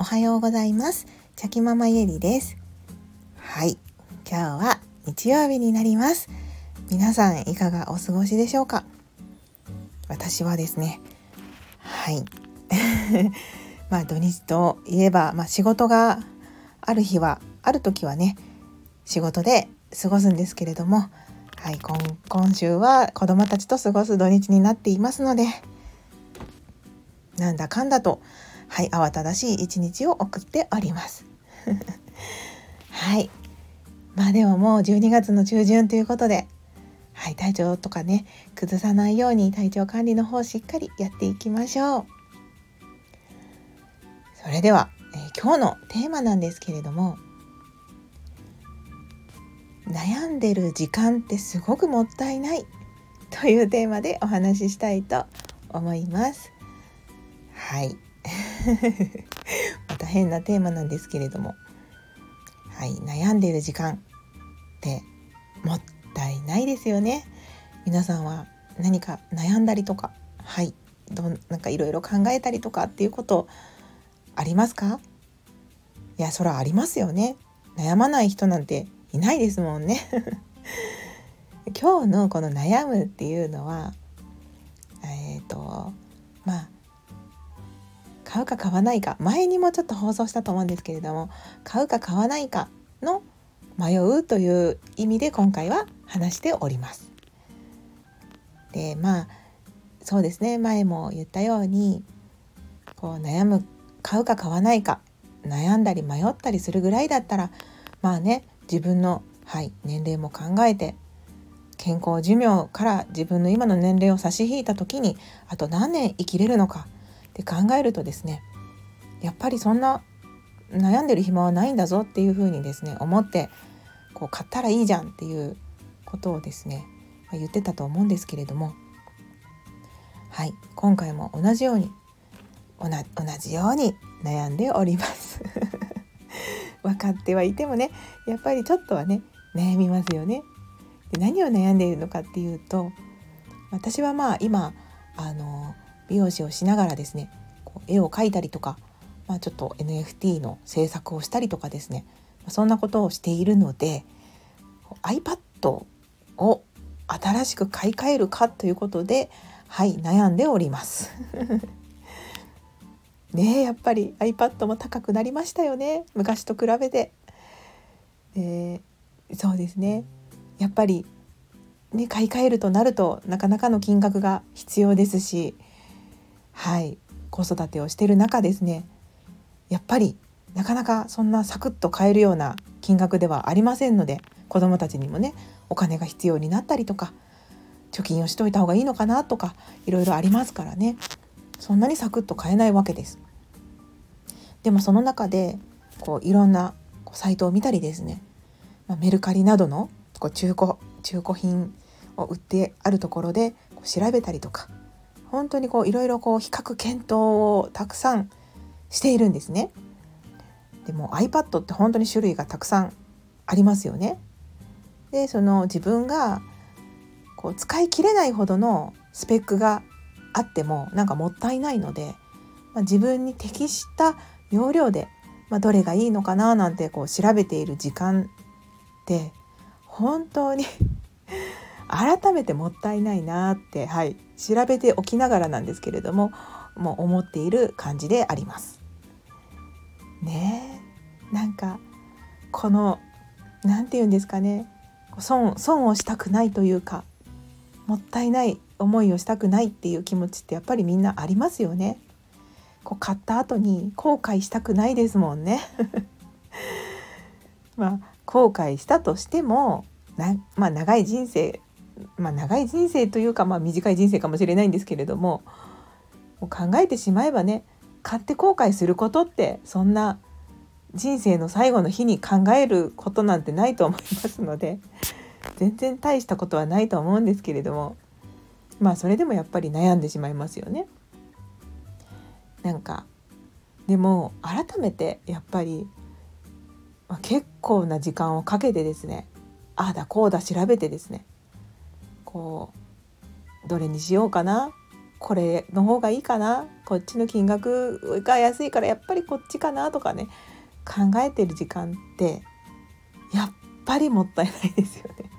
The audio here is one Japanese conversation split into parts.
おはようございます。チャキママゆりです。はい。今日は日曜日になります。皆さんいかがお過ごしでしょうか？私はですね。はい。まあ土日といえば、まあ、仕事がある日はある時はね仕事で過ごすんですけれどもはい。今今週は子供たちと過ごす土日になっていますのでなんだかんだとはい慌ただしい一日を送っております。はい。まあでももう12月の中旬ということではい体調とかね崩さないように体調管理の方しっかりやっていきましょう。それでは、えー、今日のテーマなんですけれども悩んでる時間ってすごくもったいないというテーマでお話ししたいと思います。はい。また変なテーマなんですけれども。はい悩んでいる時間ってもったいないですよね。皆さんは何か悩んだりとかはいどんなんかいろいろ考えたりとかっていうことありますか？いやそらありますよね。悩まない人なんていないですもんね。今日のこの悩むっていうのはえっ、ー、とまあ買うか買わないか前にもちょっと放送したと思うんですけれども買うか買わないかの迷うという意味で今回は話しております。でまあそうですね前も言ったようにこう悩む買うか買わないか悩んだり迷ったりするぐらいだったらまあね自分の、はい、年齢も考えて健康寿命から自分の今の年齢を差し引いた時にあと何年生きれるのかって考えるとですねやっぱりそんな悩んでる暇はないんだぞっていうふうにですね思ってこう買ったらいいじゃんっていうことをですね、ま言ってたと思うんですけれどもはい今回も同じように同じように悩んでおります。分かってはいてもねやっぱりちょっとはね悩みますよね。で何を悩んでいるのかっていうと私はまあ今あの美容師をしながらですね絵を描いたりとか、まあ、ちょっと NFT の制作をしたりとかですね。そんなことをしているので iPad を新しく買い替えるかということではい悩んでおります。ねやっぱり iPad も高くなりましたよね。昔と比べて、えー、そうですね。やっぱりね買い替えるとなるとなかなかの金額が必要ですしはい。子育てをしている中ですねやっぱりなかなかそんなサクッと買えるような金額ではありませんので子どもたちにもねお金が必要になったりとか貯金をしといた方がいいのかなとかいろいろありますからねそんなにサクッと買えないわけです。でもその中でこういろんなサイトを見たりですね、まあ、メルカリなどのこう中古中古品を売ってあるところでこう調べたりとか本当にこういろいろこう比較検討をたくさんしているんですね。でも iPad って本当に種類がたくさんありますよね。でその自分がこう使い切れないほどのスペックがあってもなんかもったいないので、まあ、自分に適した容量で、まあ、どれがいいのかななんてこう調べている時間って本当に改めてもったいないなって、はい、調べておきながらなんですけれどももう思っている感じであります。ねえなんかこの何て言うんですかね損損をしたくないというかもったいない思いをしたくないっていう気持ちってやっぱりみんなありますよね。こう買った後に後悔したくないですもんね。まあ後悔したとしてもな、まあ、長い人生まあ、長い人生というか、まあ、短い人生かもしれないんですけれどももう考えてしまえばね買って後悔することってそんな人生の最後の日に考えることなんてないと思いますので全然大したことはないと思うんですけれどもまあそれでもやっぱり悩んでしまいますよね。なんかでも改めてやっぱり、まあ、結構な時間をかけてですねああだこうだ調べてですねこうどれにしようかな？これの方がいいかな？こっちの金額が安いからやっぱりこっちかな？とかね考えてる時間ってやっぱりもったいないですよね。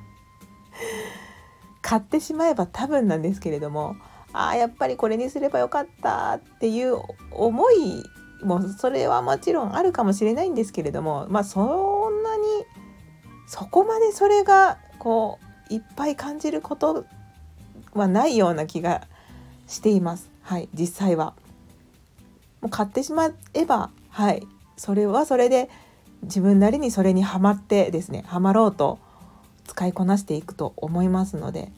買ってしまえば多分なんですけれどもああやっぱりこれにすればよかったっていう思いもそれはもちろんあるかもしれないんですけれどもまあそんなにそこまでそれがこういっぱい感じることはないような気がしています。はい実際はもう買ってしまえばはいそれはそれで自分なりにそれにはまってですねはまろうと使いこなしていくと思いますので、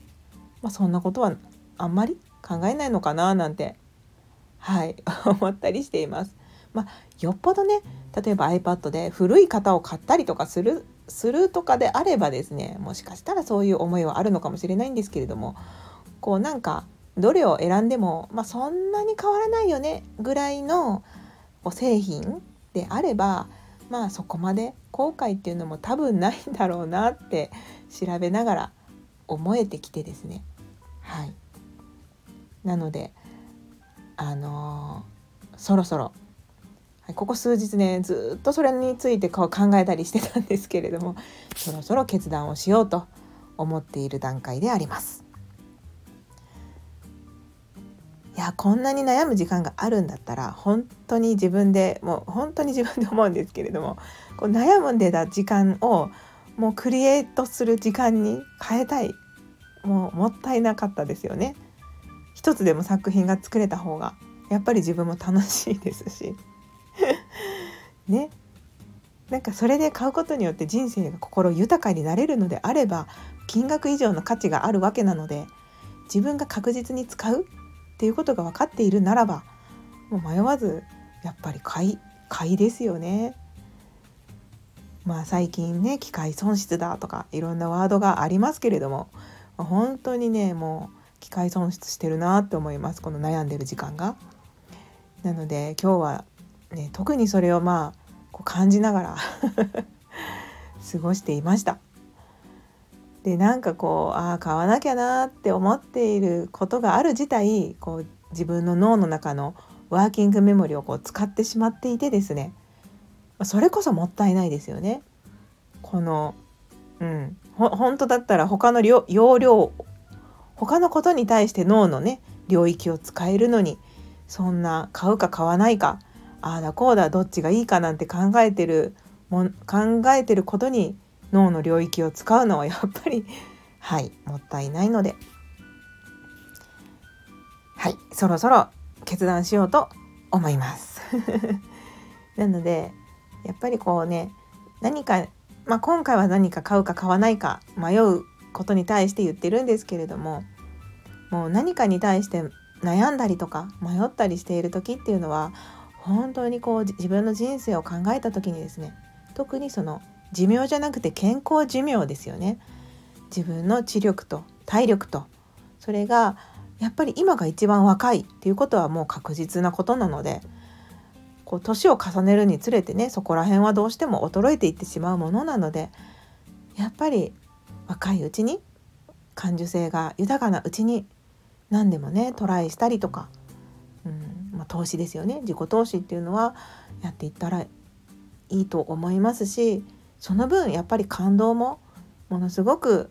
まあ、そんなことはあんまり考えないのかななんてはい 思ったりしています。まあ、よっぽどね例えば iPad で古い型を買ったりとかするするとかであればですねもしかしたらそういう思いはあるのかもしれないんですけれどもこうなんかどれを選んでも、まあ、そんなに変わらないよねぐらいの製品であればまあそこまで後悔っていうのも多分ないんだろうなって調べながら思えてきてですね。はい。なのであのー、そろそろここ数日ねずっとそれについてこう考えたりしてたんですけれども そろそろ決断をしようと思っている段階であります。いやこんなに悩む時間があるんだったら本当に自分でもう本当に自分で思うんですけれどもこう悩んでた時間をもうクリエイトする時間に変えたいもうもったいなかったですよね。一つでも作品が作れた方がやっぱり自分も楽しいですしねなんかそれで買うことによって人生が心豊かになれるのであれば金額以上の価値があるわけなので自分が確実に使うっていうことが分かっているならばもう迷わずやっぱり買い買いですよね。まあ最近ね機械損失だとかいろんなワードがありますけれども本当にねもう機械損失してるなって思いますこの悩んでる時間が。なので今日はね、特にそれをまあこう感じながら 過ごしていました。でなんかこうああ買わなきゃなって思っていることがある自体こう自分の脳の中のワーキングメモリをこう使ってしまっていてですねそれこそもったいないですよね。このうん本当だったら他の容量他のことに対して脳のね領域を使えるのにそんな買うか買わないかああだこうだどっちがいいかなんて考えてるも考えてることに脳の領域を使うのは やっぱりはいもったいないので。はいそろそろ決断しようと思います。なのでやっぱりこうね何か、まあ、今回は何か買うか買わないか迷うことに対して言ってるんですけれどももう何かに対して悩んだりとか迷ったりしている時っていうのは本当にこう自分の人生を考えた時にですね特にその寿命じゃなくて健康寿命ですよね。自分の知力と体力とそれがやっぱり今が一番若いっていうことはもう確実なことなのでこう年を重ねるにつれてねそこら辺はどうしても衰えていってしまうものなのでやっぱり若いうちに感受性が豊かなうちに何でもねトライしたりとかまあ、投資ですよね自己投資っていうのはやっていったらいいと思いますしその分やっぱり感動もものすごく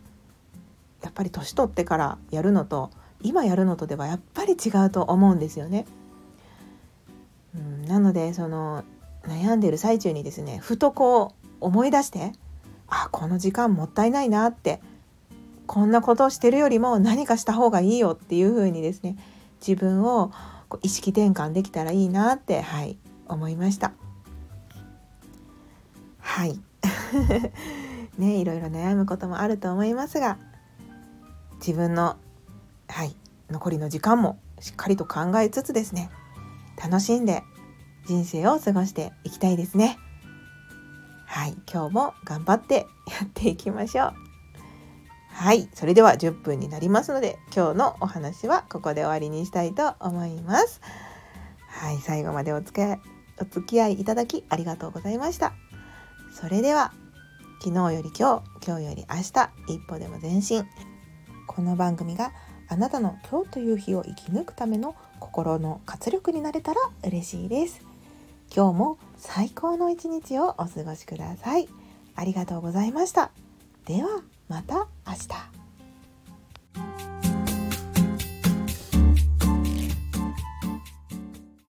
やっぱり年取ってからやるのと今やるのとではやっぱり違うと思うんですよね。うん、なのでその悩んでる最中にですねふとこう思い出してあこの時間もったいないなってこんなことをしてるよりも何かした方がいいよっていう風にですね自分を意識転換できたらいいなってはい思いました。はい。ねいろいろ悩むこともあると思いますが自分のはい残りの時間もしっかりと考えつつですね楽しんで人生を過ごしていきたいですね。はい今日も頑張ってやっていきましょう。はい、それでは10分になりますので今日のお話はここで終わりにしたいと思います。はい、最後までお付き合いお付き合いいただきありがとうございました。それでは昨日より今日、今日より明日一歩でも前進。この番組があなたの今日という日を生き抜くための心の活力になれたら嬉しいです今日も最高の一日をお過ごしくださいありがとうございましたではまた明日。